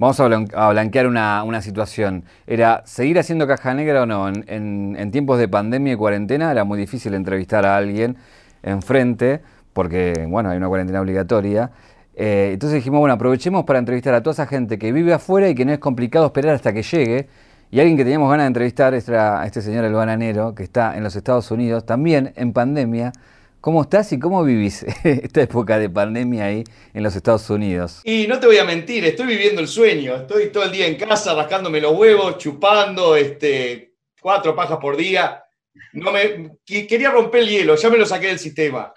Vamos a, blanquear una, situación. ¿Era seguir haciendo caja negra o no? En, tiempos de pandemia y cuarentena era muy difícil entrevistar a alguien enfrente, porque, bueno, hay una cuarentena obligatoria. Eh, entonces dijimos, bueno, aprovechemos para entrevistar a toda esa gente que vive afuera y que no es complicado esperar hasta que llegue. Y alguien que teníamos ganas de entrevistar es a este señor El Bananero, que está en los Estados Unidos, también en pandemia, ¿Cómo estás y cómo vivís esta época de pandemia ahí en los Estados Unidos? Y no te voy a mentir, estoy viviendo el sueño. Estoy todo el día en casa rascándome los huevos, chupando, este, cuatro pajas por día. No me, quería romper el hielo, ya me lo saqué del sistema.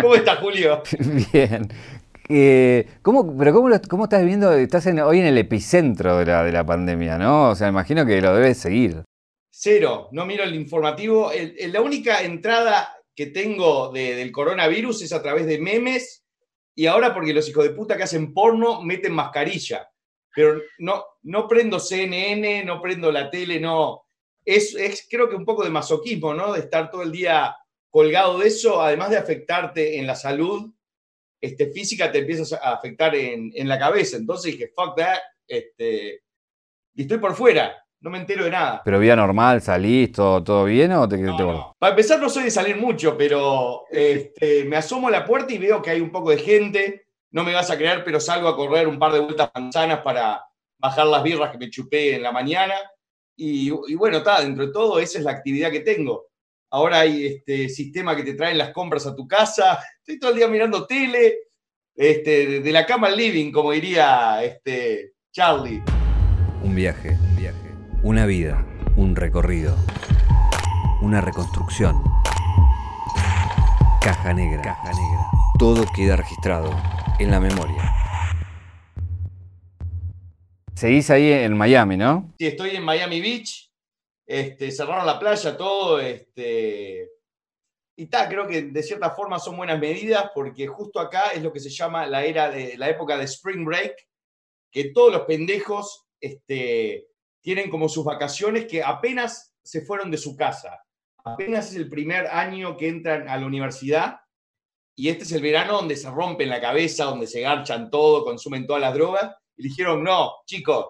¿Cómo estás, Julio? Bien. Eh, ¿cómo, pero cómo, cómo, estás viviendo? Estás hoy en el epicentro de la, de la pandemia, ¿no? O sea, imagino que lo debes seguir. Cero, no miro el informativo. la única entrada que tengo del coronavirus es a través de memes y ahora porque los hijos de puta que hacen porno meten mascarilla. Pero no, no prendo CNN, no prendo la tele, no. Es, es creo que un poco de masoquismo, ¿no? De estar todo el día colgado de eso, además de afectarte en la salud este, física, te empiezas a afectar en, en la cabeza. Entonces dije, fuck that, este, y estoy por fuera no me entero de nada. ¿Pero vida normal, salís, todo, todo bien o te, no, Para empezar, no soy de salir mucho, pero este, me asomo a la puerta y veo que hay un poco de gente. No me vas a creer, pero salgo a correr un par de vueltas manzanas para bajar las birras que me chupé en la mañana. Y, bueno, está, dentro de todo, esa es la actividad que tengo. Ahora hay este sistema que te traen las compras a tu casa. Estoy todo el día mirando tele, este, de la cama al living, como diría este, Charlie. Un viaje una vida, un recorrido, una reconstrucción. Caja negra. Caja negra. Todo queda registrado en la memoria. Seguís ahí en Miami, ¿no? Sí, estoy en Miami Beach. Este, cerraron la playa, todo. Este, y tal, creo que de cierta forma son buenas medidas porque justo acá es lo que se llama la era de la época de Spring Break, que todos los pendejos este, tienen como sus vacaciones que apenas se fueron de su casa. Apenas es el primer año que entran a la universidad y este es el verano donde se rompen la cabeza, donde se garchan todo, consumen todas las drogas. Y dijeron, no, chicos,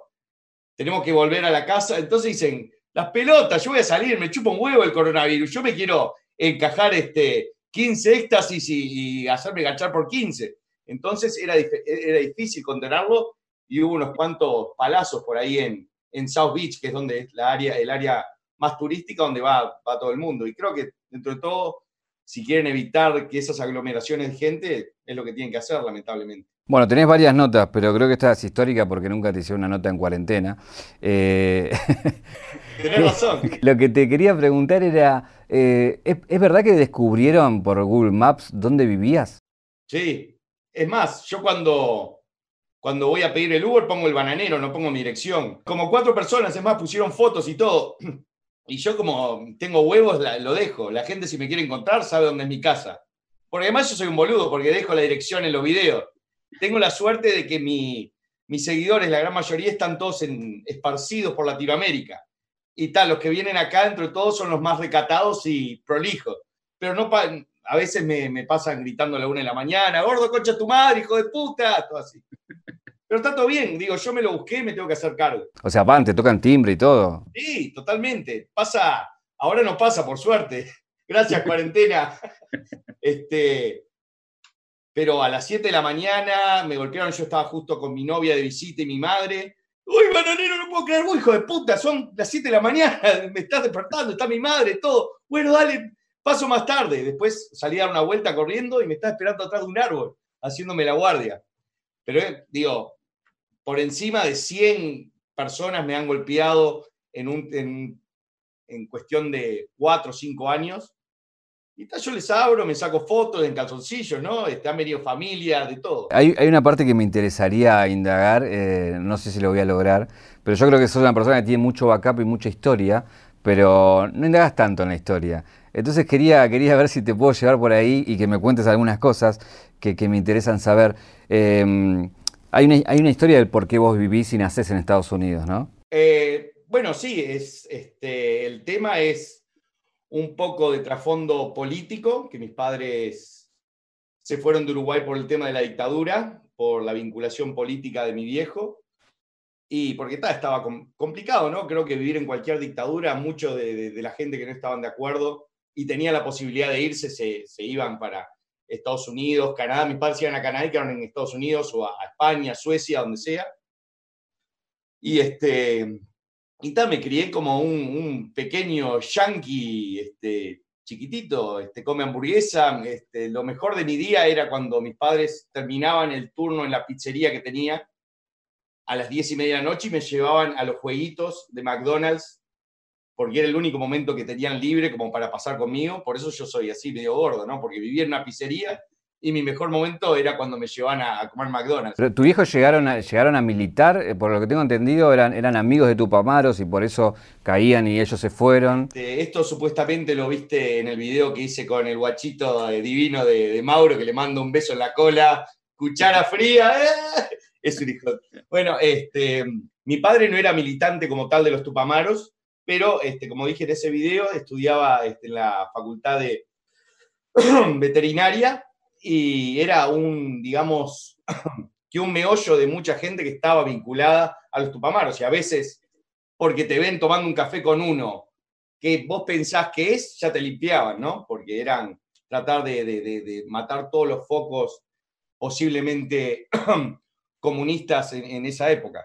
tenemos que volver a la casa. Entonces dicen, las pelotas, yo voy a salir, me chupo un huevo el coronavirus, yo me quiero encajar este 15 éxtasis y, hacerme ganchar por 15. Entonces era, era difícil contenerlo y hubo unos cuantos palazos por ahí en, en South Beach, que es donde es la área, el área más turística donde va, va todo el mundo. Y creo que dentro de todo, si quieren evitar que esas aglomeraciones de gente, es lo que tienen que hacer, lamentablemente. Bueno, tenés varias notas, pero creo que esta es histórica porque nunca te hicieron una nota en cuarentena. Eh, tenés razón. Lo que te quería preguntar era, eh, ¿es, verdad que descubrieron por Google Maps dónde vivías? Sí, es más, yo cuando, cuando voy a pedir el Uber pongo el bananero, no pongo mi dirección. Como cuatro personas, es más, pusieron fotos y todo. Y yo como tengo huevos, lo dejo. La gente si me quiere encontrar sabe dónde es mi casa. Porque además yo soy un boludo, porque dejo la dirección en los videos. Tengo la suerte de que mis seguidores, la gran mayoría, están todos esparcidos por Latinoamérica. Y tal, los que vienen acá, entre todos, son los más recatados y prolijos. Pero no a veces me, me pasan gritando a la una de la mañana, gordo, concha tu madre, hijo de puta, todo así. Pero está todo bien, digo, yo me lo busqué y me tengo que hacer cargo. O sea, van, te tocan timbre y todo. Sí, totalmente. Pasa, ahora no pasa, por suerte. Gracias, cuarentena. Este, pero a las 7 de la mañana me golpearon, yo estaba justo con mi novia de visita y mi madre. Uy, bananero, no puedo creer, hijo de puta, son las 7 de la mañana, me estás despertando, está mi madre, todo. Bueno, dale, paso más tarde. Después salí a dar una vuelta corriendo y me está esperando atrás de un árbol, haciéndome la guardia. Pero eh, digo, por encima de 100 personas me han golpeado en, un, en, cuestión de 4 o 5 años. Y yo les abro, me saco fotos en calzoncillos, ¿no? Está medio familia, de todo. Hay, una parte que me interesaría indagar, eh, no sé si lo voy a lograr, pero yo creo que sos una persona que tiene mucho backup y mucha historia, pero no indagas tanto en la historia. Entonces quería, quería ver si te puedo llevar por ahí y que me cuentes algunas cosas que, me interesan saber. Em, hay una, historia del por qué vos vivís y nacés en Estados Unidos, ¿no? Eh, bueno, sí, es, este, el tema es un poco de trasfondo político, que mis padres se fueron de Uruguay por el tema de la dictadura, por la vinculación política de mi viejo. y porque estaba complicado, ¿no? Creo que vivir en cualquier dictadura, muchos de, la gente que no estaban de acuerdo y tenía la posibilidad de irse, se, iban para Estados Unidos, Canadá. Mis padres iban a Canadá y quedaron en Estados Unidos o a, España, Suecia, donde sea. Y este, y tal, me crié como un, pequeño yankee este, chiquitito, este, come hamburguesa. Este, lo mejor de mi día era cuando mis padres terminaban el turno en la pizzería que tenía a las diez y media de la noche y me llevaban a los jueguitos de McDonald's porque era el único momento que tenían libre como para pasar conmigo. Por eso yo soy así medio gordo, ¿no? Porque vivía en una pizzería y mi mejor momento era cuando me llevaban a, comer McDonald's. Pero tu viejo llegaron a, llegaron a militar, eh, por lo que tengo entendido, eran, eran amigos de Tupamaros y por eso caían y ellos se fueron. Esto supuestamente lo viste en el video que hice con el guachito divino de, de Mauro, que le mando un beso en la cola, cuchara fría, ¡eh! es un hijo. Bueno, este, mi padre no era militante como tal de los Tupamaros, pero este, como dije en ese video, estudiaba este, en la facultad de veterinaria y era un, digamos, que un meollo de mucha gente que estaba vinculada a los Tupamaros y a veces porque te ven tomando un café con uno que vos pensás que es, ya te limpiaban, ¿no? Porque eran tratar de, de matar todos los focos posiblemente comunistas en, esa época.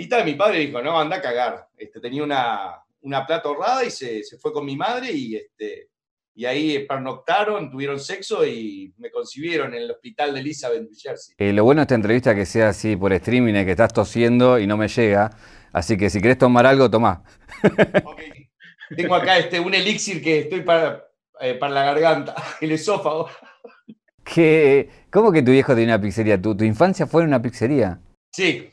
Y tal, mi padre dijo, no, anda a cagar. Este, tenía una, una plata ahorrada y se, fue con mi madre y, este, y ahí pernoctaron, tuvieron sexo y me concibieron en el hospital de Elizabeth, New Jersey. Eh, lo bueno de esta entrevista es que sea así por streaming, es que estás tosiendo y no me llega. Así que si querés tomar algo, tomá. Tengo acá este, un elixir que estoy para, eh, para la garganta, el esófago. ¿Cómo que tu viejo tenía una pizzería? ¿Tu, infancia fue en una pizzería? Sí.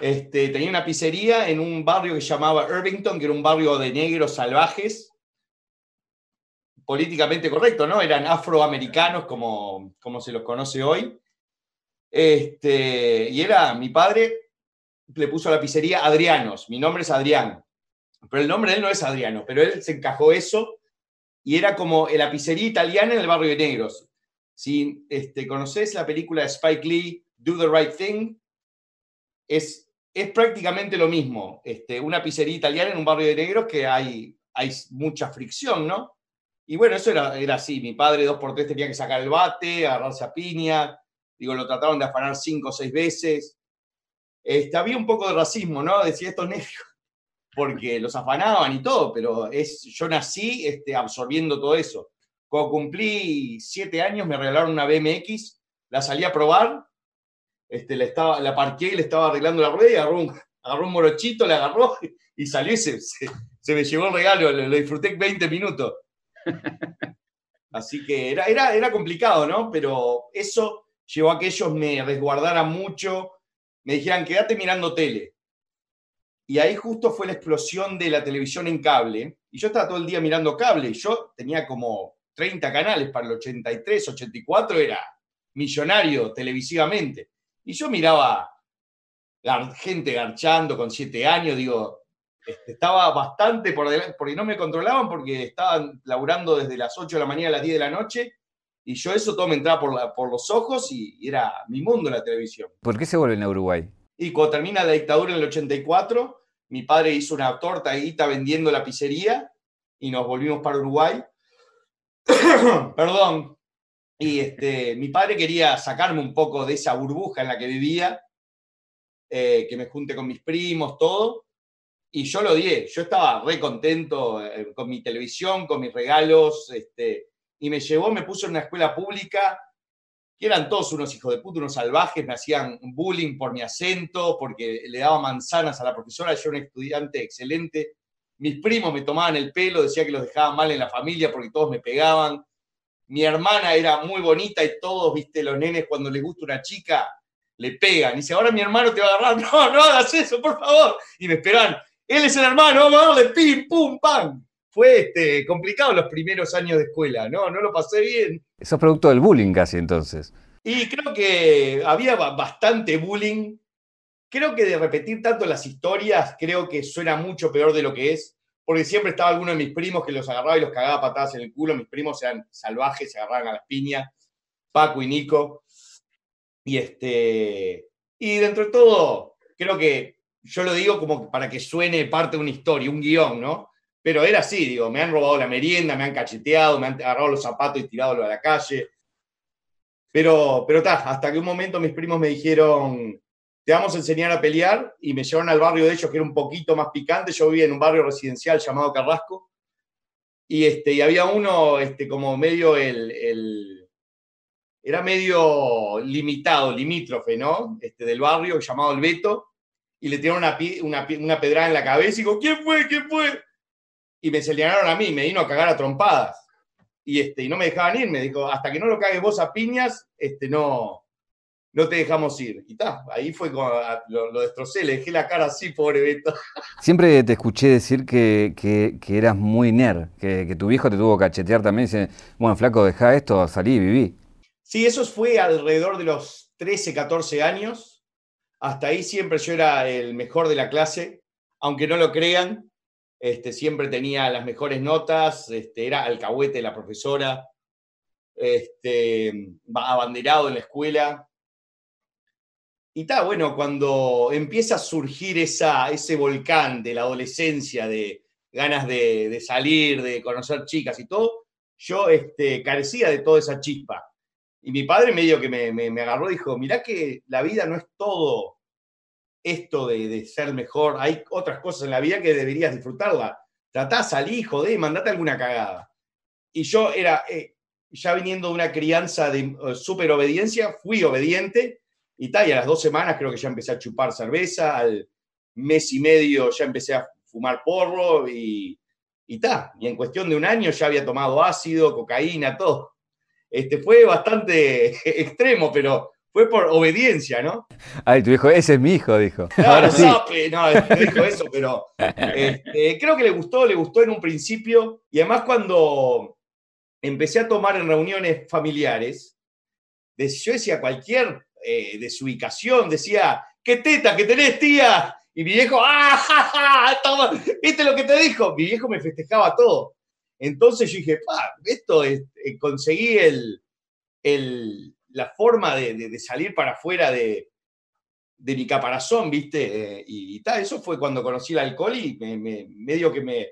Este, tenía una pizzería en un barrio que se llamaba Irvington, que era un barrio de negros salvajes. Políticamente correcto, ¿no? Eran afroamericanos, como, como se los conoce hoy. Este, y era mi padre, le puso a la pizzería Adrianos. Mi nombre es Adrián. Pero el nombre de él no es Adriano, pero él se encajó eso y era como la pizzería italiana en el barrio de negros. Si este, conoces la película de Spike Lee, Do the Right Thing, es, es prácticamente lo mismo. Este, una pizzería italiana en un barrio de negros que hay, hay mucha fricción, ¿no? Y bueno, eso era, era así. Mi padre dos por tres tenía que sacar el bate, agarrarse a piña. Digo, lo trataron de afanar cinco o seis veces. Este, había un poco de racismo, ¿no? Decía estos negros, porque los afanaban y todo, pero es, yo nací este, absorbiendo todo eso. Cuando cumplí siete años me regalaron una BMX, la salí a probar, este, la, estaba, la parqué y le estaba arreglando la rueda y agarró un, morochito, la agarró y salió se, me llevó el regalo, lo, disfruté 20 minutos. Así que era, era, era complicado, ¿no? Pero eso llevó a que ellos me resguardaran mucho, me dijeran, quédate mirando tele. Y ahí justo fue la explosión de la televisión en cable. Y yo estaba todo el día mirando cable. Yo tenía como 30 canales, para el 83, 84 era millonario televisivamente. Y yo miraba la gente garchando con 7 años, digo, este, estaba bastante por delante, porque no me controlaban porque estaban laburando desde las 8 de la mañana a las 10 de la noche. Y yo eso todo me entraba por, por los ojos y era mi mundo la televisión. ¿Por qué se vuelven a Uruguay? Y cuando termina la dictadura en el 84, mi padre hizo una torta guita vendiendo la pizzería y nos volvimos para Uruguay. Perdón. Y este, mi padre quería sacarme un poco de esa burbuja en la que vivía, eh, que me junte con mis primos, todo. Y yo lo di. Yo estaba re contento eh, con mi televisión, con mis regalos. Este, y me llevó, me puso en una escuela pública, que eran todos unos hijos de puta, unos salvajes, me hacían bullying por mi acento, porque le daba manzanas a la profesora. Yo era un estudiante excelente mis primos me tomaban el pelo, decía que los dejaban mal en la familia porque todos me pegaban. Mi hermana era muy bonita y todos, viste, los nenes cuando les gusta una chica, le pegan. Y dice, ahora mi hermano te va a agarrar. No, no hagas eso, por favor. Y me esperaban, él es el hermano, vamos a darle pim, pum, pam. Fue este, complicado los primeros años de escuela, ¿no? No lo pasé bien. Eso es producto del bullying casi entonces. Y creo que había bastante bullying Creo que de repetir tanto las historias, creo que suena mucho peor de lo que es, porque siempre estaba alguno de mis primos que los agarraba y los cagaba patadas en el culo. Mis primos eran salvajes, se agarraban a las piñas, Paco y Nico. Y este. Y dentro de todo, creo que yo lo digo como para que suene parte de una historia, un guion, ¿no? Pero era así, digo, me han robado la merienda, me han cacheteado, me han agarrado los zapatos y tirado a la calle. Pero, pero está, hasta que un momento mis primos me dijeron, te vamos a enseñar a pelear, y me llevaron al barrio de ellos, que era un poquito más picante. Yo vivía en un barrio residencial llamado Carrasco, y, este, y había uno este, como medio el, era medio limitado, limítrofe, ¿no? Este, del barrio, llamado El Beto, y le tiraron una, una, una pedrada en la cabeza y digo, ¿quién fue? ¿quién fue? Y me señalaron a mí, me vino a cagar a trompadas. Y, este, y no me dejaban ir, me dijo, hasta que no lo cagues vos a piñas, este, no, no te dejamos ir. Y ta, ahí fue cuando lo, destrocé, le dejé la cara así, pobre Beto. Siempre te escuché decir que, que, eras muy nerd, que, que, tu viejo te tuvo que cachetear también. Dice, bueno, flaco, deja esto, salí y viví. Sí, eso fue alrededor de los 13, 14 años. Hasta ahí siempre yo era el mejor de la clase, aunque no lo crean. Este, siempre tenía las mejores notas, este, era alcahuete la profesora, este, abanderado en la escuela, y está, bueno, cuando empieza a surgir esa, ese volcán de la adolescencia, de ganas de, salir, de conocer chicas y todo, yo este, carecía de toda esa chispa. Y mi padre medio que me, me, agarró y dijo, mirá que la vida no es todo esto de, ser mejor, hay otras cosas en la vida que deberías disfrutarla. Tratá, salí, jodé, mandate alguna cagada. Y yo era, eh, ya viniendo de una crianza de uh, súper obediencia, fui obediente y tal, y a las dos semanas creo que ya empecé a chupar cerveza, al mes y medio ya empecé a fumar porro y, y ta, y en cuestión de un año ya había tomado ácido, cocaína, todo. Este, fue bastante extremo, pero fue por obediencia, ¿no? Ay, tu hijo, ese es mi hijo, dijo. Ahora sí. no, no dijo eso, pero este, creo que le gustó, le gustó en un principio, y además cuando empecé a tomar en reuniones familiares, yo decía cualquier eh, de su ubicación, decía, ¿qué teta que tenés, tía? Y mi viejo, ¡ah, ¿Viste lo que te dijo? Mi viejo me festejaba todo. Entonces yo dije, pa, esto es, eh, conseguí el, el, la forma de, salir para afuera de, de mi caparazón, ¿viste? Eh, y, tal, eso fue cuando conocí el alcohol y medio que me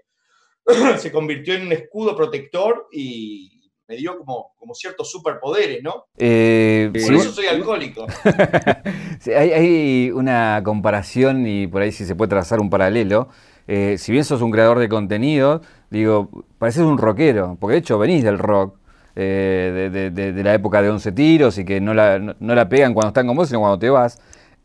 se convirtió en un escudo protector y, me dio como, como ciertos superpoderes, ¿no? Eh, por eso soy alcohólico. hay, una comparación y por ahí sí se puede trazar un paralelo. Eh, si bien sos un creador de contenido, digo, pareces un rockero, porque de hecho venís del rock. Eh, de, la época de 11 tiros y que no la, no, la pegan cuando están con vos, sino cuando te vas.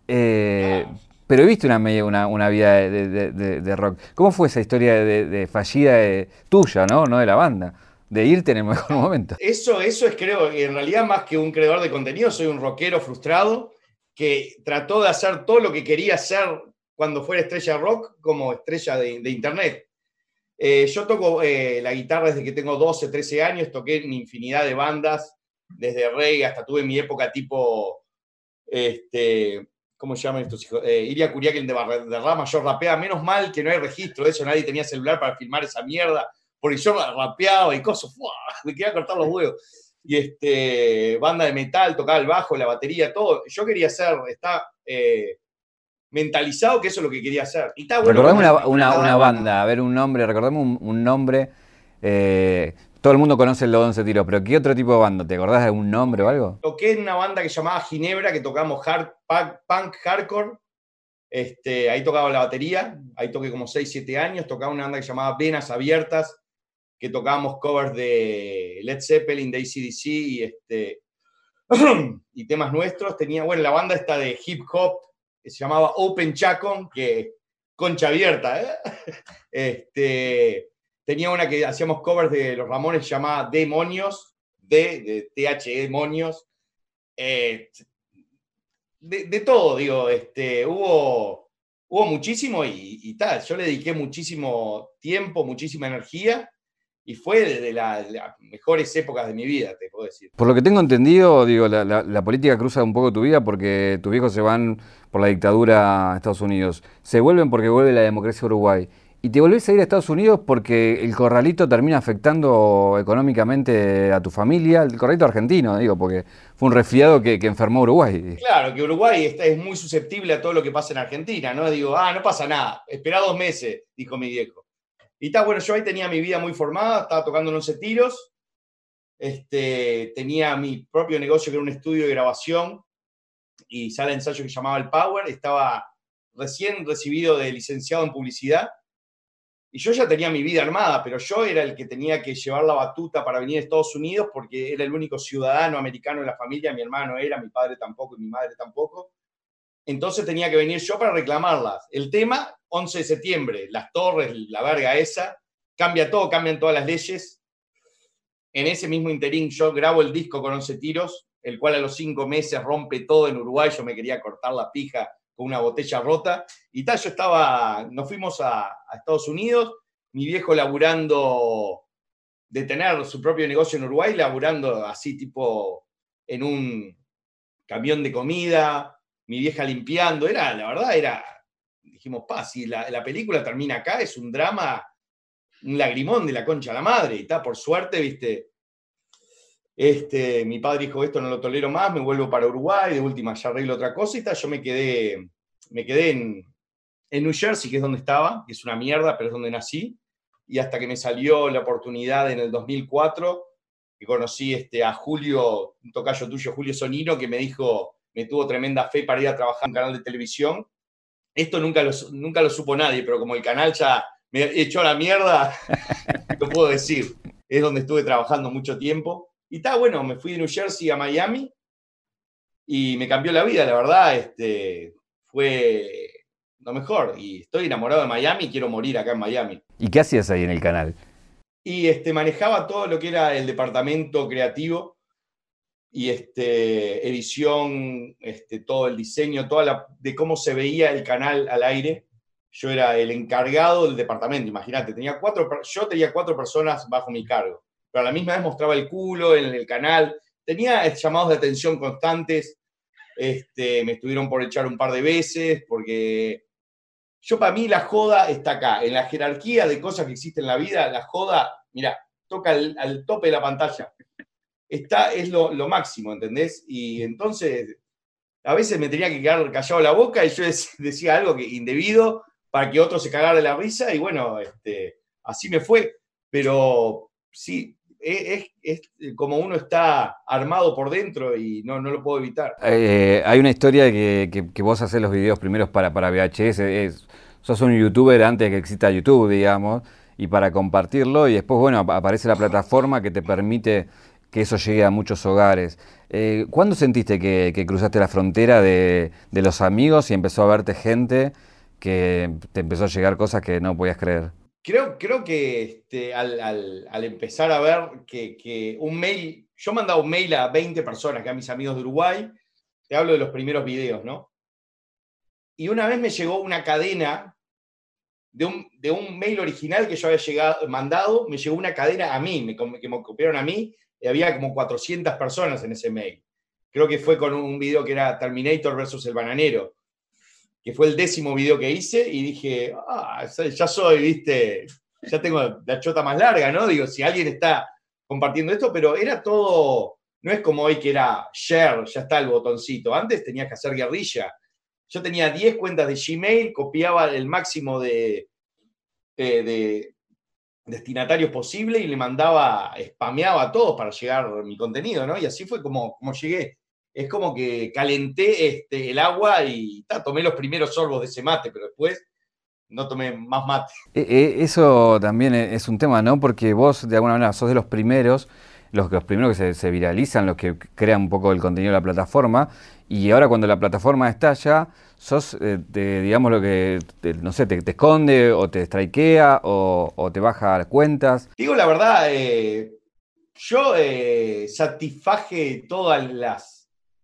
Pero viste una, una, una vida de, rock. ¿Cómo fue esa historia de, fallida tuya, ¿no? no de la banda? De irte en el mejor momento. Eso, eso es, creo, en realidad más que un creador de contenido, soy un rockero frustrado que trató de hacer todo lo que quería hacer cuando fuera estrella rock como estrella de, internet. Eh, yo toco eh, la guitarra desde que tengo 12, 13 años, toqué en infinidad de bandas, desde reggae hasta tuve mi época tipo, este, ¿cómo se llaman estos hijos? Eh, Iria Curiaquín de Rama, yo rapea, menos mal que no hay registro de eso, nadie tenía celular para filmar esa mierda porque yo rapeaba y cosas, me quería cortar los huevos. Y este, banda de metal, tocaba el bajo, la batería, todo. Yo quería hacer, está eh, mentalizado que eso es lo que quería hacer. Y recordame una, banda, a ver un nombre, recordame un, nombre. Eh, todo el mundo conoce el 11 Tiro, pero ¿qué otro tipo de banda? ¿Te acordás de algún nombre o algo? Toqué en una banda que se llamaba Ginebra, que tocamos hard, punk, hardcore. Este, ahí tocaba la batería, ahí toqué como 6, 7 años. Tocaba una banda que se llamaba Venas Abiertas, que tocábamos covers de Led Zeppelin, de ACDC y, este, y temas nuestros. Tenía, bueno, la banda esta de hip hop que se llamaba Open Chacon, que concha abierta, ¿eh? Este, tenía una que hacíamos covers de los Ramones llamada Demonios, de, de THE Demonios. Eh, de, todo, digo, este, hubo, hubo muchísimo y, y, tal. Yo le dediqué muchísimo tiempo, muchísima energía y fue desde las mejores épocas de mi vida, te puedo decir. Por lo que tengo entendido, digo, la, política cruza un poco tu vida porque tus viejos se van por la dictadura a Estados Unidos. Se vuelven porque vuelve la democracia Uruguay. y te volvés a ir a Estados Unidos porque el corralito termina afectando económicamente a tu familia, el corralito argentino, digo, porque fue un resfriado que, enfermó Uruguay. Claro, que Uruguay está, es muy susceptible a todo lo que pasa en Argentina, ¿no? Digo, ah, no pasa nada, espera dos meses, dijo mi viejo. Y está, bueno, yo ahí tenía mi vida muy formada, estaba tocando 11 tiros, este, tenía mi propio negocio que era un estudio de grabación y sala de ensayo que llamaba El Power, estaba recién recibido de licenciado en publicidad. Y yo ya tenía mi vida armada, pero yo era el que tenía que llevar la batuta para venir a Estados Unidos porque era el único ciudadano americano en la familia, mi hermano era, mi padre tampoco y mi madre tampoco. Entonces tenía que venir yo para reclamarlas. El tema, 11 de septiembre, las torres, la verga esa, cambia todo, cambian todas las leyes. En ese mismo interín yo grabo el disco con 11 tiros, el cual a los cinco meses rompe todo en Uruguay, yo me quería cortar la pija una botella rota. Y tal, yo estaba, nos fuimos a, Estados Unidos, mi viejo laburando de tener su propio negocio en Uruguay, laburando así tipo en un camión de comida, mi vieja limpiando, era, la verdad, era, dijimos, pa, si la, la película termina acá, es un drama, un lagrimón de la concha a la madre, y está, por suerte, viste, este, mi padre dijo, esto no lo tolero más, me vuelvo para Uruguay, de última ya arreglo otra cosa y tal. Yo me quedé, me quedé en, en New Jersey, que es donde estaba, que es una mierda, pero es donde nací. Y hasta que me salió la oportunidad en el 2004, que conocí este, a Julio, un tocayo tuyo, Julio Sonino, que me dijo, me tuvo tremenda fe para ir a trabajar en un canal de televisión. Esto nunca lo, nunca lo supo nadie, pero como el canal ya me echó a la mierda, lo puedo decir. Es donde estuve trabajando mucho tiempo. Y está bueno, me fui de New Jersey a Miami y me cambió la vida, la verdad, este, fue lo mejor. Y estoy enamorado de Miami y quiero morir acá en Miami. ¿Y qué hacías ahí en el canal? Y este, manejaba todo lo que era el departamento creativo y este, edición, este, todo el diseño, toda la, de cómo se veía el canal al aire. Yo era el encargado del departamento, imagínate, tenía cuatro, yo tenía cuatro personas bajo mi cargo pero a la misma vez mostraba el culo en el canal. Tenía llamados de atención constantes. Este, me estuvieron por echar un par de veces porque yo para mí la joda está acá. En la jerarquía de cosas que existen en la vida, la joda, mira, toca al, tope de la pantalla. Está, es lo, máximo, ¿entendés? Y entonces, a veces me tenía que quedar callado la boca y yo decía algo que indebido para que otro se cagara de la risa y bueno, este, así me fue. Pero sí, es, como uno está armado por dentro y no, no lo puedo evitar. Eh, hay una historia de que, vos haces los videos primeros para, para VHS, sos un youtuber antes de que exista YouTube, digamos, y para compartirlo, y después, bueno, aparece la plataforma que te permite que eso llegue a muchos hogares. Eh, ¿Cuándo sentiste que, cruzaste la frontera de, los amigos y empezó a verte gente que te empezó a llegar cosas que no podías creer? Creo, creo que este, al, empezar a ver que, un mail, yo mandaba un mail a 20 personas, que a mis amigos de Uruguay, te hablo de los primeros videos, ¿no? Y una vez me llegó una cadena de un, mail original que yo había llegado, mandado, me llegó una cadena a mí, que me copiaron a mí, había como 400 personas en ese mail. Creo que fue con un video que era Terminator versus el bananero que fue el décimo video que hice, y dije, ah, ya soy, viste, ya tengo la chota más larga, ¿no? Digo, si alguien está compartiendo esto, pero era todo, no es como hoy que era share, ya está el botoncito, antes tenías que hacer guerrilla. Yo tenía 10 cuentas de Gmail, copiaba el máximo de, de, destinatarios posible y le mandaba, spameaba a todos para llegar mi contenido, ¿no? Y así fue como, como llegué es como que calenté este, el agua y tomé los primeros sorbos de ese mate, pero después no tomé más mate. E, e, eso también es un tema, ¿no? Porque vos de alguna manera sos de los primeros, los, los primeros que se, viralizan, los que crean un poco el contenido de la plataforma, y ahora cuando la plataforma estalla, sos, eh, digamos, lo que, no sé, te, esconde o te strikea o, te baja cuentas. Digo la verdad, eh, yo eh, satisfaje todas las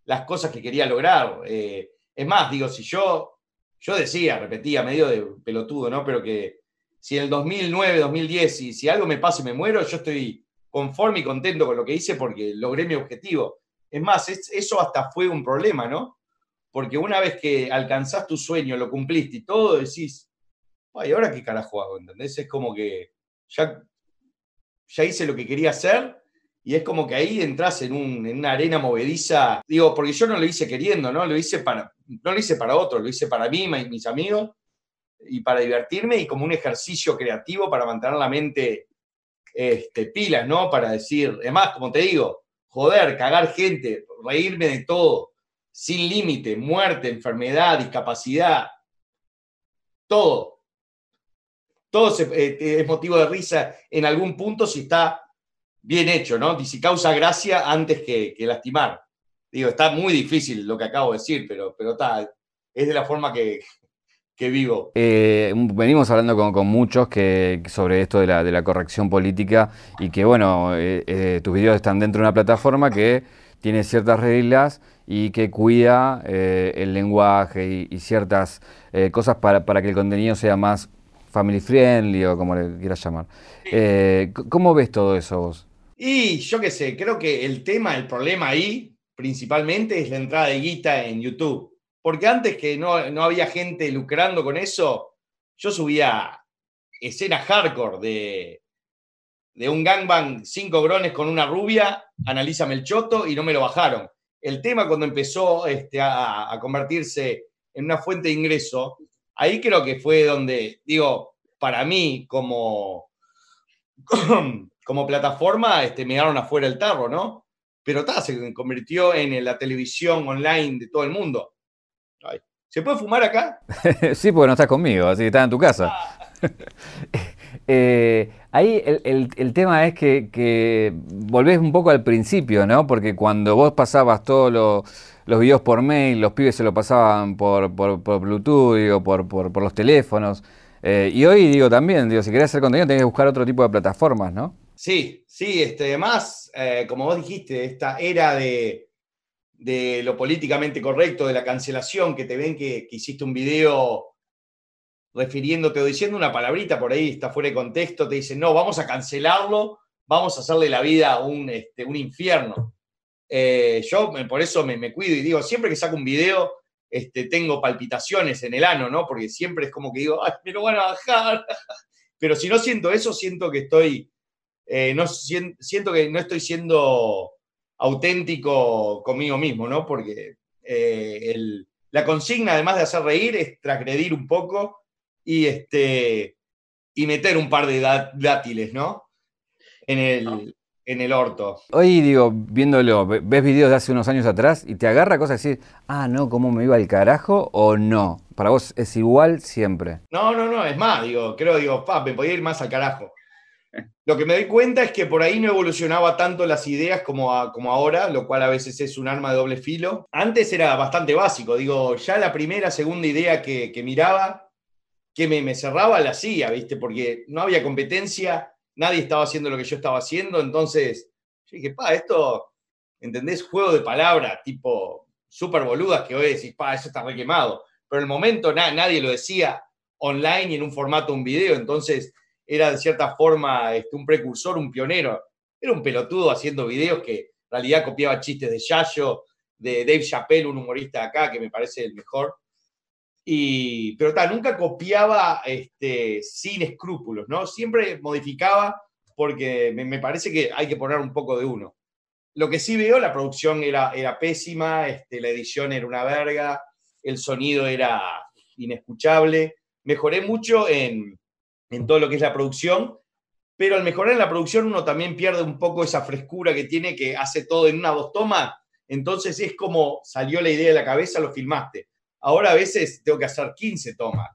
las cosas que quería lograr. Es más, digo, si yo, yo decía, repetía, medio de pelotudo, ¿no? Pero que si en el 2009, 2010, y si algo me pasa y me muero, yo estoy conforme y contento con lo que hice porque logré mi objetivo. Es más, eso hasta fue un problema, ¿no? Porque una vez que alcanzás tu sueño, lo cumpliste y todo, decís, ay, ¿ahora qué carajo hago? ¿Entendés? Es como que ya, ya hice lo que quería hacer y es como que ahí entras en, una arena movediza. Digo, porque yo no lo hice queriendo, ¿no? Lo hice para, no lo hice para otro, lo hice para mí y mis amigos y para divertirme y como un ejercicio creativo para mantener la mente este, pilas, ¿no? Para decir, además, como te digo, joder, cagar gente, reírme de todo, sin límite, muerte, enfermedad, discapacidad, todo. Todo eh, es motivo de risa en algún punto si está bien hecho, ¿no? Y si causa gracia antes que, lastimar. Digo, está muy difícil lo que acabo de decir, pero, pero está, es de la forma que, vivo. Eh, venimos hablando con, muchos que, sobre esto de la, de la, corrección política y que, bueno, eh, tus videos están dentro de una plataforma que tiene ciertas reglas y que cuida eh, el lenguaje y, ciertas eh, cosas para, que el contenido sea más family friendly o como le quieras llamar. Eh, ¿Cómo ves todo eso vos? Y yo qué sé, creo que el tema, el problema ahí principalmente es la entrada de guita en YouTube. Porque antes que no, no había gente lucrando con eso, yo subía escenas hardcore de, de un gangbang cinco grones con una rubia, analízame el choto y no me lo bajaron el tema cuando empezó este, a, convertirse en una fuente de ingreso, ahí creo que fue donde, digo, para mí como, como plataforma este, me dieron afuera el tarro, ¿no? Pero está, se convirtió en la televisión online de todo el mundo. ¿Se puede fumar acá? sí, porque no estás conmigo, así que estás en tu casa. Ah. Eh, ahí el, tema es que, volvés un poco al principio, ¿no? Porque cuando vos pasabas todos los videos por mail, los pibes se lo pasaban por, Bluetooth, o por, los teléfonos. Eh, y hoy digo también, digo, si querés hacer contenido tenés que buscar otro tipo de plataformas, ¿no? Sí, sí, este, además, eh, como vos dijiste, esta era de, lo políticamente correcto, de la cancelación, que te ven que, hiciste un video refiriéndote o diciendo una palabrita por ahí, está fuera de contexto, te dicen, no, vamos a cancelarlo, vamos a hacerle la vida un, este, un infierno. Eh, yo por eso me, cuido y digo, siempre que saco un video, este, tengo palpitaciones en el ano, ¿no? Porque siempre es como que digo, ay, me lo van a bajar. Pero si no siento eso, siento que estoy, eh, no, siento que no estoy siendo auténtico conmigo mismo, ¿no? Porque eh, la consigna, además de hacer reír, es transgredir un poco y, este, y meter un par de dátiles, ¿no? En el, en el orto. Hoy digo, viéndolo, ves videos de hace unos años atrás y te agarra cosas así, ah, no, ¿cómo me iba al carajo? ¿O no? Para vos es igual siempre. No, no, no, es más, digo, creo, digo, pa, me podía ir más al carajo. Lo que me doy cuenta es que por ahí no evolucionaba tanto las ideas como, como ahora, lo cual a veces es un arma de doble filo. Antes era bastante básico, digo, ya la primera, segunda idea que, miraba, que me, cerraba la hacía, ¿viste? Porque no había competencia, nadie estaba haciendo lo que yo estaba haciendo, entonces yo dije, pa, esto, ¿entendés? Juego de palabras, tipo súper boludas que hoy decís, pa, eso está requemado. Pero en el momento nadie lo decía online y en un formato, un video, entonces era de cierta forma este, un precursor, un pionero. Era un pelotudo haciendo videos que en realidad copiaba chistes de Yayo, de Dave Chappelle, un humorista de acá que me parece el mejor. Y, pero tal, nunca copiaba este, sin escrúpulos, ¿no? Siempre modificaba porque me, parece que hay que poner un poco de uno. Lo que sí veo, la producción era, era pésima, este, la edición era una verga, el sonido era inescuchable. Mejoré mucho en, en todo lo que es la producción, pero al mejorar en la producción uno también pierde un poco esa frescura que tiene, que hace todo en una dos tomas. Entonces es como salió la idea de la cabeza, lo filmaste. Ahora a veces tengo que hacer 15 tomas.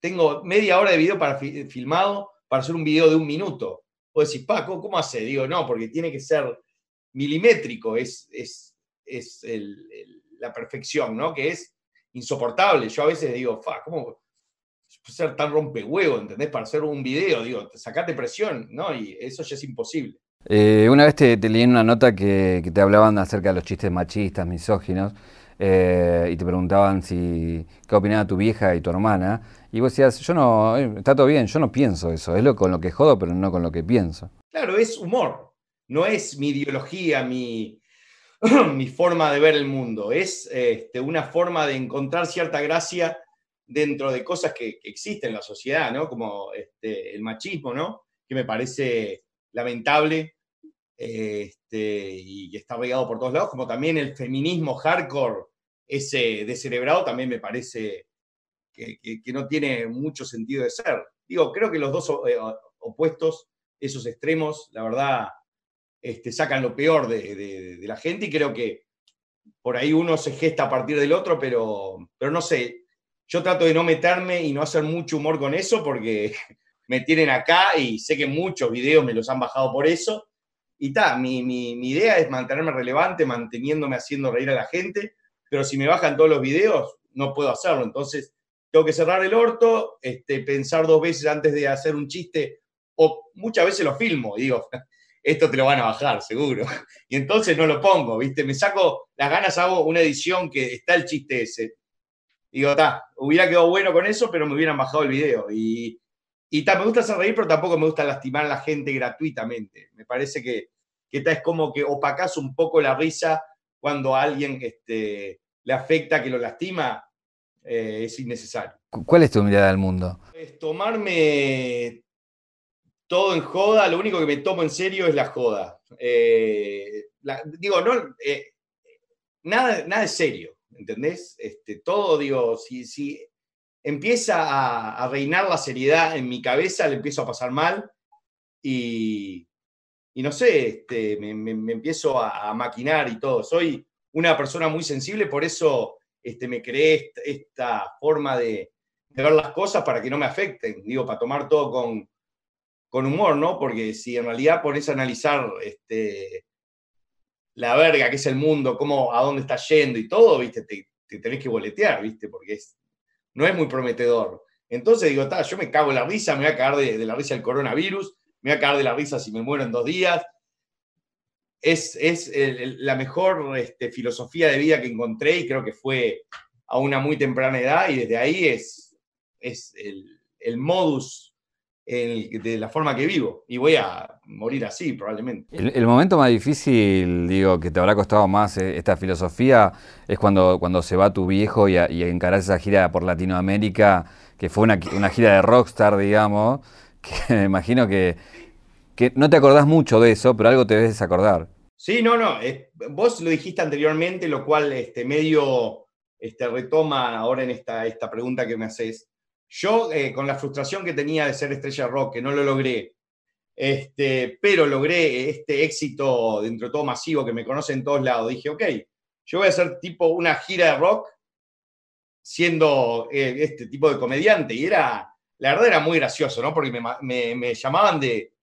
Tengo media hora de video para filmado para hacer un video de un minuto. O decís, Paco, ¿cómo hace? Digo, no, porque tiene que ser milimétrico, es, es, es la perfección, ¿no? Que es insoportable. Yo a veces digo, fa, ¿cómo ser tan rompehuevo, ¿entendés? Para hacer un video, digo, sacate presión, ¿no? Y eso ya es imposible. Eh, una vez te, leí en una nota que, que, te hablaban acerca de los chistes machistas, misóginos, eh, y te preguntaban si qué opinaba tu vieja y tu hermana, y vos decías, yo no, eh, está todo bien, yo no pienso eso, es lo con lo que jodo, pero no con lo que pienso. Claro, es humor, no es mi ideología, mi, mi forma de ver el mundo, es este, una forma de encontrar cierta gracia dentro de cosas que, existen en la sociedad, ¿no? Como este, el machismo, ¿no? Que me parece lamentable este, y está regado por todos lados, como también el feminismo hardcore, ese descerebrado, también me parece que, no tiene mucho sentido de ser. Digo, creo que los dos eh, opuestos, esos extremos, la verdad, este, sacan lo peor de, la gente y creo que por ahí uno se gesta a partir del otro, pero, pero no sé, yo trato de no meterme y no hacer mucho humor con eso porque me tienen acá y sé que muchos videos me los han bajado por eso. Y ta, mi, mi, idea es mantenerme relevante, manteniéndome haciendo reír a la gente, pero si me bajan todos los videos, no puedo hacerlo. Entonces, tengo que cerrar el orto, este, pensar dos veces antes de hacer un chiste, o muchas veces lo filmo y digo, esto te lo van a bajar, seguro. Y entonces no lo pongo, ¿viste? Me saco las ganas, hago una edición que está el chiste ese digo, ta, hubiera quedado bueno con eso, pero me hubieran bajado el video. Y, y ta, me gusta hacer reír, pero tampoco me gusta lastimar a la gente gratuitamente. Me parece que, que es como que opacas un poco la risa cuando a alguien este, le afecta, que lo lastima, eh, es innecesario. ¿Cuál es tu mirada del mundo? Es tomarme todo en joda, lo único que me tomo en serio es la joda. Eh, digo, no, eh, nada, nada es serio. ¿Entendés? Este, todo, digo, si, si empieza a, reinar la seriedad en mi cabeza, le empiezo a pasar mal y, y no sé, este, me, empiezo a, maquinar y todo. Soy una persona muy sensible, por eso este, me creé esta, forma de, ver las cosas para que no me afecten, digo, para tomar todo con, con humor, ¿no? Porque si en realidad pones a analizar este, la verga que es el mundo, cómo, a dónde está yendo y todo, ¿viste? Te, tenés que boletear, ¿viste? Porque no es muy prometedor. Entonces digo, yo me cago en la risa, me voy a cagar de, la risa del coronavirus, me voy a cagar de la risa si me muero en dos días. Es, es la mejor este, filosofía de vida que encontré y creo que fue a una muy temprana edad y desde ahí es, es el, el modus de la forma que vivo. Y voy a morir así, probablemente. El, momento más difícil, digo, que te habrá costado más eh, esta filosofía, es cuando, cuando se va tu viejo y, y encarás esa gira por Latinoamérica, que fue una, gira de rockstar, digamos, que me imagino que, que no te acordás mucho de eso, pero algo te debes acordar. Sí, no, no. vos lo dijiste anteriormente, lo cual este, medio este, retoma ahora en esta, esta pregunta que me haces. Yo, eh, con la frustración que tenía de ser estrella rock, que no lo logré, este, pero logré este éxito dentro de todo masivo que me conoce en todos lados, dije, ok, yo voy a hacer tipo una gira de rock siendo eh, este tipo de comediante. Y era, la verdad era muy gracioso, ¿no? Porque me, llamaban de,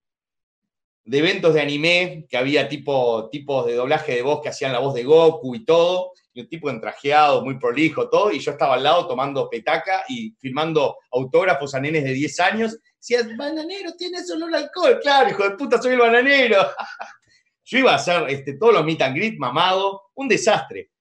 de eventos de anime, que había tipo, tipos de doblaje de voz que hacían la voz de Goku y todo y un tipo entrajeado, muy prolijo, todo, y yo estaba al lado tomando petaca y firmando autógrafos a nenes de 10 años. Decías, bananero, tienes olor alcohol. Claro, hijo de puta, soy el bananero. yo iba a hacer este, todos los meet and greet mamado, un desastre.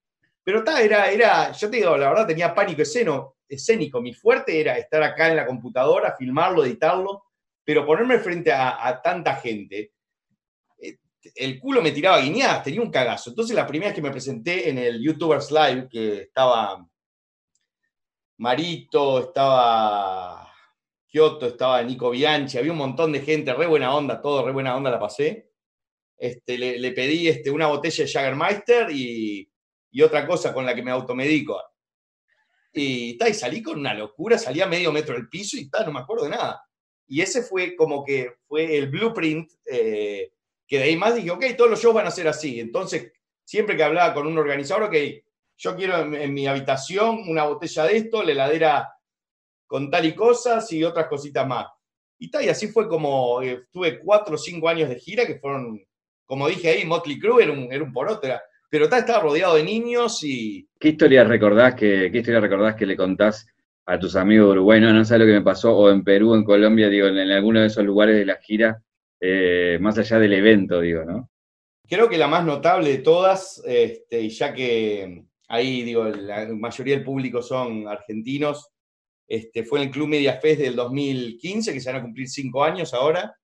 Pero ta, era, era, yo te digo, la verdad tenía pánico esceno, escénico. Mi fuerte era estar acá en la computadora, filmarlo, editarlo, pero ponerme frente a tanta gente el culo me tiraba guiñadas, tenía un cagazo. Entonces la primera vez que me presenté en el YouTubers Live, que estaba Marito, estaba Kioto, estaba Nico Bianchi, había un montón de gente, re buena onda, todo re buena onda la pasé. Este, le, pedí este, una botella de Jagermeister y, y, otra cosa con la que me automedico. Y, y salí con una locura, salí a medio metro del piso y no me acuerdo de nada. Y ese fue como que fue el blueprint eh, que de ahí más dije, ok, todos los shows van a ser así. Entonces, siempre que hablaba con un organizador, ok, yo quiero en, mi habitación una botella de esto, la heladera con tal y cosas y otras cositas más. Y tal, y así fue como eh, tuve cuatro o cinco años de gira que fueron, como dije ahí, Motley Crue era un, era un poroto, pero tal, estaba rodeado de niños y... ¿Qué historia recordás que, qué historia recordás que le contás a tus amigos de? No, no sé lo que me pasó, o en Perú, en Colombia, digo, en, en alguno de esos lugares de la gira, eh, más allá del evento, digo, ¿no? Creo que la más notable de todas, este, ya que ahí, digo, la mayoría del público son argentinos, este, fue en el Club Media Fest del 2015, que se van a cumplir cinco años ahora.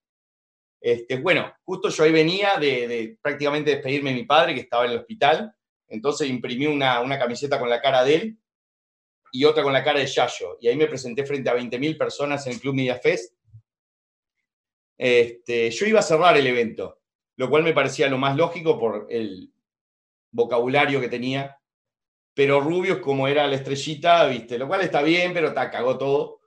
Este, bueno, justo yo ahí venía de, prácticamente despedirme de mi padre, que estaba en el hospital, entonces imprimí una, una, camiseta con la cara de él y otra con la cara de Yayo. Y ahí me presenté frente a 20.000 personas en el Club Media Fest. Este, yo iba a cerrar el evento, lo cual me parecía lo más lógico por el vocabulario que tenía. Pero Rubius, como era la estrellita, viste, lo cual está bien, pero ta, cagó todo.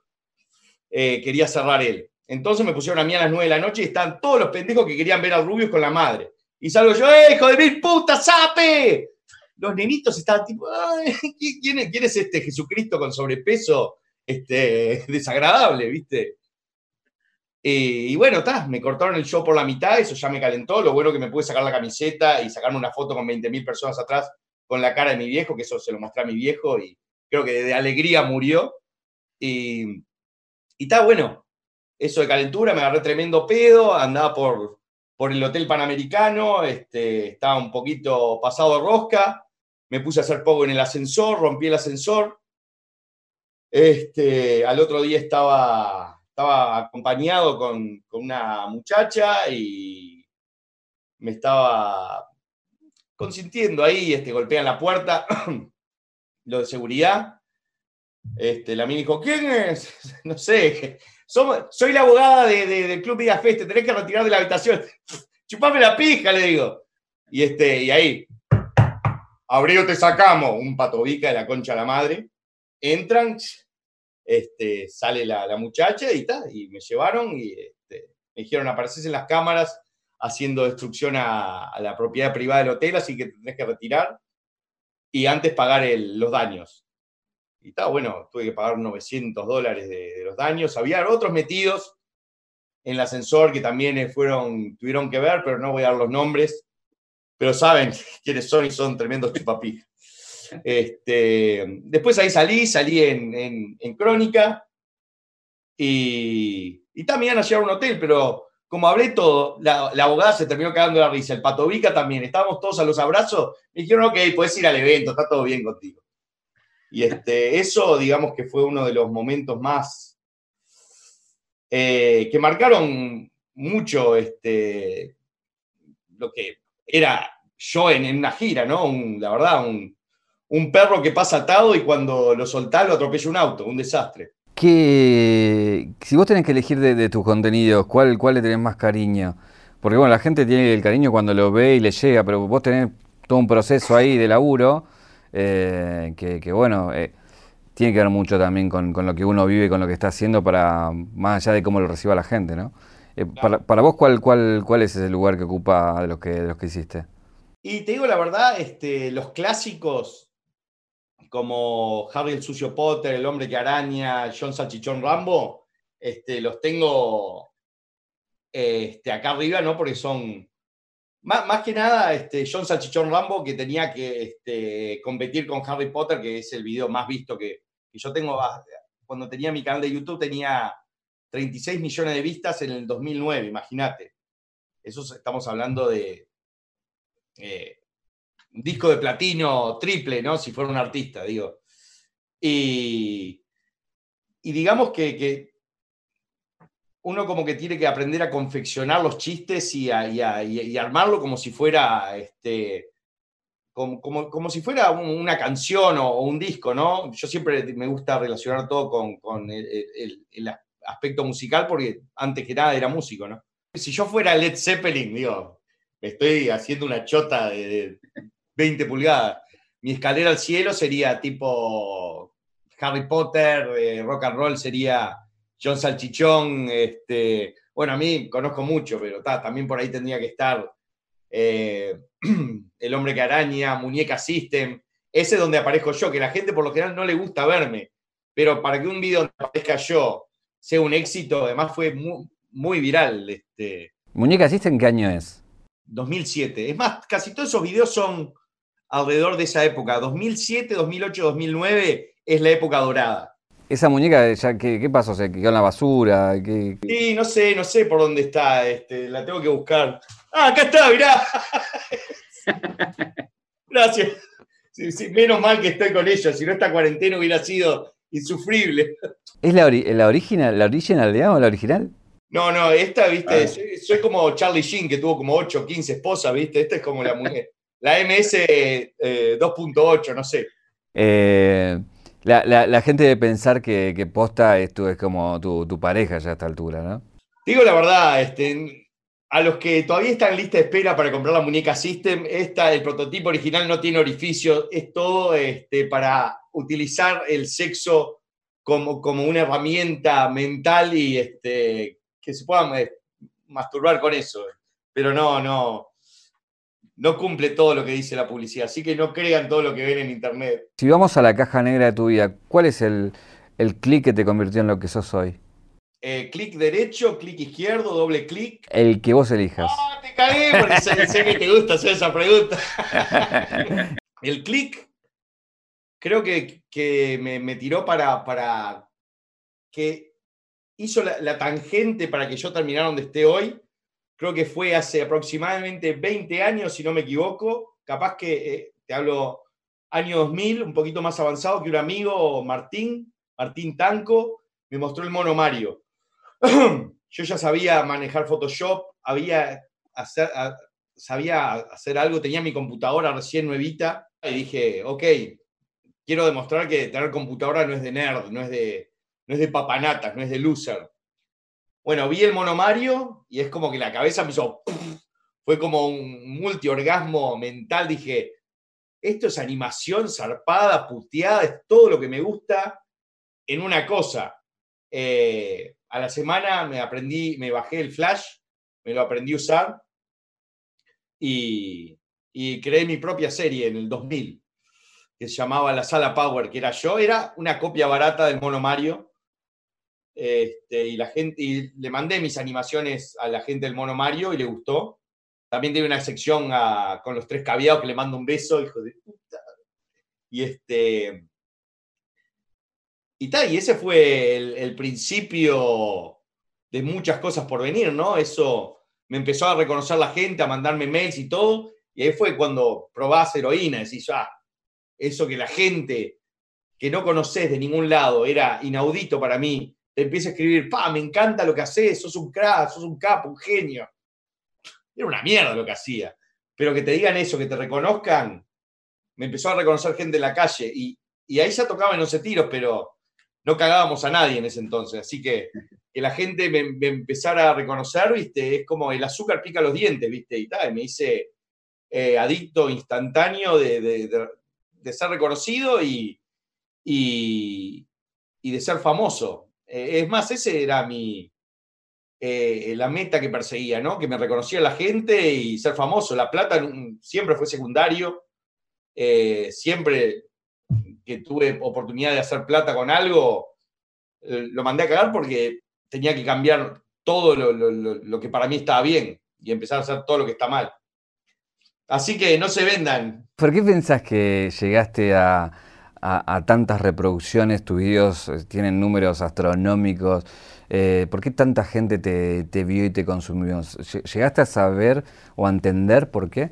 Eh, quería cerrar él. Entonces me pusieron a mí a las 9 de la noche y están todos los pendejos que querían ver a Rubius con la madre. Y salgo yo, ¡eh, hijo de mil puta, sape! Los nenitos estaban tipo, ¿quién es, ¿quién es este Jesucristo con sobrepeso este, desagradable, viste? Y bueno, está, me cortaron el show por la mitad, eso ya me calentó. Lo bueno que me pude sacar la camiseta y sacarme una foto con 20.000 personas atrás con la cara de mi viejo, que eso se lo mostré a mi viejo y creo que de alegría murió. Y, está bueno, eso de calentura, me agarré tremendo pedo, andaba por, por el Hotel Panamericano, este, estaba un poquito pasado de rosca, me puse a hacer poco en el ascensor, rompí el ascensor. Este, al otro día estaba estaba acompañado con, una muchacha y me estaba consintiendo ahí, este, golpean la puerta, lo de seguridad. Este, la mía dijo, ¿quién es? No sé, soy la abogada de, del Club Vida Fest, te tenés que retirar de la habitación. Chupame la pija, le digo. Y, este, y ahí, abrió, te sacamos, un patobica de la concha a la madre. Entran, este, sale la, muchacha y y me llevaron y este, me dijeron, apareces en las cámaras haciendo destrucción a, la propiedad privada del hotel, así que tenés que retirar y antes pagar los daños. Y está bueno, tuve que pagar 900 dólares de, los daños. Había otros metidos en el ascensor que también fueron, tuvieron que ver, pero no voy a dar los nombres. Pero saben quiénes son y son tremendos chupapijas. Este, después ahí salí, salí en, Crónica y, también a llevar un hotel, pero como hablé todo, la, abogada se terminó de la risa, el Patovica también, estábamos todos a los abrazos, me dijeron, ok, puedes ir al evento, está todo bien contigo. Y este, eso, digamos que fue uno de los momentos más eh, que marcaron mucho este, lo que era yo en, una gira, ¿no? la verdad, un, un perro que pasa atado y cuando lo soltás lo atropella un auto, un desastre. Que si vos tenés que elegir de, tus contenidos, ¿cuál, ¿cuál le tenés más cariño? Porque bueno, la gente tiene el cariño cuando lo ve y le llega, pero vos tenés todo un proceso ahí de laburo eh, que, bueno, eh, tiene que ver mucho también con, lo que uno vive, con lo que está haciendo, para más allá de cómo lo reciba la gente, ¿no? Eh, para, vos, ¿cuál, cuál, ¿cuál es ese lugar que ocupa de los que, de los que hiciste? Y te digo la verdad, este, los clásicos como Harry el Sucio Potter, El Hombre que Araña, John Salchichón Rambo, este, los tengo este, acá arriba, ¿no? Porque son, más, que nada, este, John Salchichón Rambo, que tenía que este, competir con Harry Potter, que es el video más visto que, yo tengo. Ah, cuando tenía mi canal de YouTube tenía 36 millones de vistas en el 2009, imagínate. Eso estamos hablando de eh, disco de platino triple, ¿no? Si fuera un artista, digo. Y, digamos que, uno como que tiene que aprender a confeccionar los chistes y, armarlo como si fuera, este, como, si fuera una canción o, un disco, ¿no? Yo siempre me gusta relacionar todo con, el, aspecto musical porque antes que nada era músico, ¿no? Si yo fuera Led Zeppelin, digo, estoy haciendo una chota de, 20 pulgadas. Mi escalera al cielo sería tipo Harry Potter, eh, rock and roll sería John Salchichón. Este, bueno, a mí conozco mucho, pero también por ahí tendría que estar eh, El hombre que araña, Muñeca System. Ese es donde aparezco yo, que la gente por lo general no le gusta verme, pero para que un video donde aparezca yo sea un éxito, además fue muy, viral. Este, ¿Muñeca System qué año es? 2007. Es más, casi todos esos videos son alrededor de esa época. 2007, 2008, 2009 es la época dorada. ¿Esa muñeca, ya, ¿qué, pasó? ¿Se quedó en la basura? Sí, no sé, no sé por dónde está. Este, la tengo que buscar. ¡Ah, acá está, mirá! Gracias. menos mal que estoy con ella. Si no, esta cuarentena hubiera sido insufrible. ¿Es la, la original, la original, digamos, la original? No, no, esta, viste, ah. soy, como Charlie Sheen, que tuvo como 8 o 15 esposas, viste. Esta es como la muñeca. La MS 2.8, eh, no sé. Eh, La, gente debe pensar que, posta esto es como tu, tu, pareja ya a esta altura, ¿no? Digo la verdad, este, a los que todavía están en lista de espera para comprar la muñeca System, esta, el prototipo original no tiene orificio, es todo este, para utilizar el sexo como, como una herramienta mental y este, que se puedan eh, masturbar con eso. Pero no, no, no cumple todo lo que dice la publicidad, así que no crean todo lo que ven en internet. Si vamos a la caja negra de tu vida, ¿cuál es el, el clic que te convirtió en lo que sos hoy? Eh, clic derecho, clic izquierdo, doble clic. El que vos elijas. ¡Ah, te caí! Porque sé, que te gusta hacer esa pregunta. el clic creo que, me, tiró para, para que hizo la, tangente para que yo terminara donde esté hoy. Creo que fue hace aproximadamente 20 años, si no me equivoco. Capaz que eh, te hablo año 2000, un poquito más avanzado, que un amigo, Martín, Martín Tanco, me mostró el mono Mario. yo ya sabía manejar Photoshop, había sabía hacer algo, tenía mi computadora recién nuevita y dije, ok, quiero demostrar que tener computadora no es de nerd, no es de, no es de papanatas, no es de loser. Bueno, vi el mono Mario y es como que la cabeza me hizo... Fue como un multiorgasmo mental. Dije, esto es animación zarpada, puteada, es todo lo que me gusta en una cosa. Eh, a la semana me aprendí, me bajé el Flash, me lo aprendí a usar y, creé mi propia serie en el 2000 que se llamaba La Sala Power, que era yo, era una copia barata del Mono Mario. Este, y la gente y le mandé mis animaciones a la gente del Mono Mario y le gustó. También tiene una sección con los tres caviados que le mando un beso, hijo de puta. Y este y, ese fue el, principio de muchas cosas por venir, ¿no? Eso me empezó a reconocer la gente, a mandarme mails y todo, y ahí fue cuando probás heroína, decís, ah, eso que la gente que no conoces de ningún lado era inaudito para mí, te empieza a escribir, pa, me encanta lo que haces, sos un crack, sos un capo, un genio. Era una mierda lo que hacía. Pero que te digan eso, que te reconozcan, me empezó a reconocer gente en la calle y, y ahí ya tocaba no sé tiros, pero no cagábamos a nadie en ese entonces. Así que que la gente me, empezara a reconocer, ¿viste? Es como el azúcar pica los dientes, ¿viste? Y, tal, me hice eh, adicto instantáneo de, ser reconocido y, y, de ser famoso. Eh, es más, ese era mi, eh, la meta que perseguía, ¿no? Que me reconocía la gente y ser famoso. La plata siempre fue secundario. siempre que tuve oportunidad de hacer plata con algo, eh, lo mandé a cagar porque tenía que cambiar todo lo, que para mí estaba bien y empezar a hacer todo lo que está mal. Así que no se vendan. ¿Por qué pensás que llegaste a, tantas reproducciones? Tus videos eh, tienen números astronómicos. Eh, ¿Por qué tanta gente te, vio y te consumió? ¿Llegaste a saber o a entender por qué?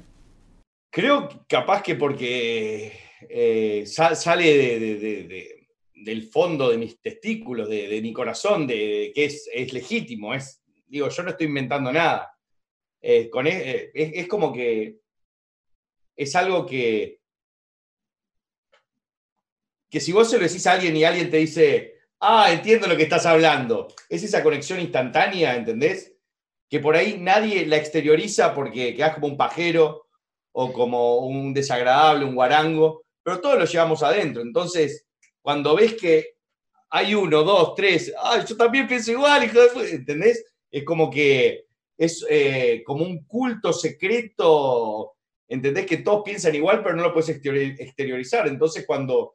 Creo capaz que porque eh, sale del fondo de mis testículos, de, mi corazón, de, que es, legítimo. Es, digo, yo no estoy inventando nada. E, es, como que es algo que, que si vos se lo decís a alguien y alguien te dice, ah, entiendo lo que estás hablando, es esa conexión instantánea, ¿entendés? Que por ahí nadie la exterioriza porque quedas como un pajero o como un desagradable, un guarango, pero todos lo llevamos adentro. Entonces, cuando ves que hay uno, dos, tres, ay, yo también pienso igual, hijo de... ¿entendés? Es como que es eh, como un culto secreto, ¿entendés? Que todos piensan igual, pero no lo puedes exteriorizar. Entonces, cuando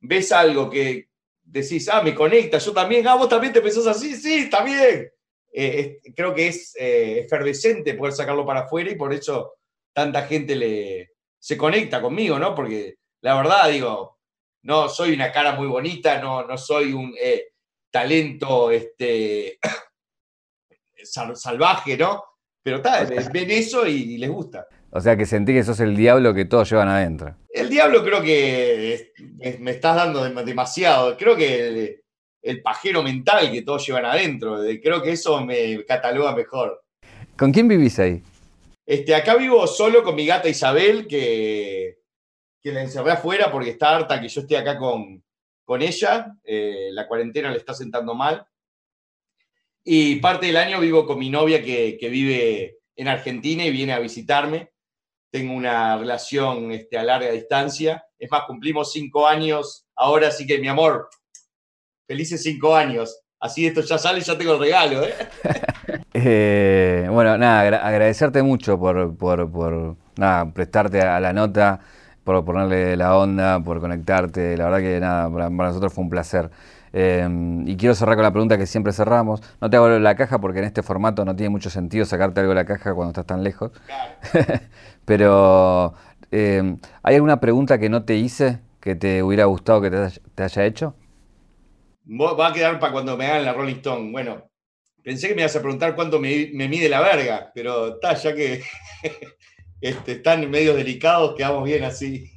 ves algo que decís, ah, me conecta, yo también, ah, vos también te pensás así, sí, también. Eh, creo que es eh, efervescente poder sacarlo para afuera y por eso tanta gente le, se conecta conmigo, ¿no? Porque la verdad, digo, no soy una cara muy bonita, no, no soy un eh, talento este, salvaje, ¿no? Pero tal, ven eso y, les gusta. O sea, que sentí que sos el diablo que todos llevan adentro. El diablo creo que me estás dando demasiado. Creo que el, pajero mental que todos llevan adentro. Creo que eso me cataloga mejor. ¿Con quién vivís ahí? Este, acá vivo solo con mi gata Isabel, que que la encerré afuera porque está harta que yo esté acá con, con ella, eh, la cuarentena le está sentando mal. Y parte del año vivo con mi novia que, vive en Argentina y viene a visitarme. Tengo una relación este, a larga distancia. Es más, cumplimos cinco años. Ahora sí que, mi amor, felices cinco años. Así esto ya sale, ya tengo el regalo. ¿eh? eh bueno, nada, agradecerte mucho por, por, nada, prestarte a la nota, por ponerle la onda, por conectarte. La verdad que nada, para, nosotros fue un placer. Em, y quiero cerrar con la pregunta que siempre cerramos. No te hago la caja porque en este formato no tiene mucho sentido sacarte algo de la caja cuando estás tan lejos. Pero, em, ¿hay alguna pregunta que no te hice que te hubiera gustado que te haya hecho? Va a quedar para cuando me hagan la Rolling Stone. Bueno, pensé que me ibas a preguntar cuánto me, mide la verga, pero está, ya que este, están medios delicados, quedamos bien así.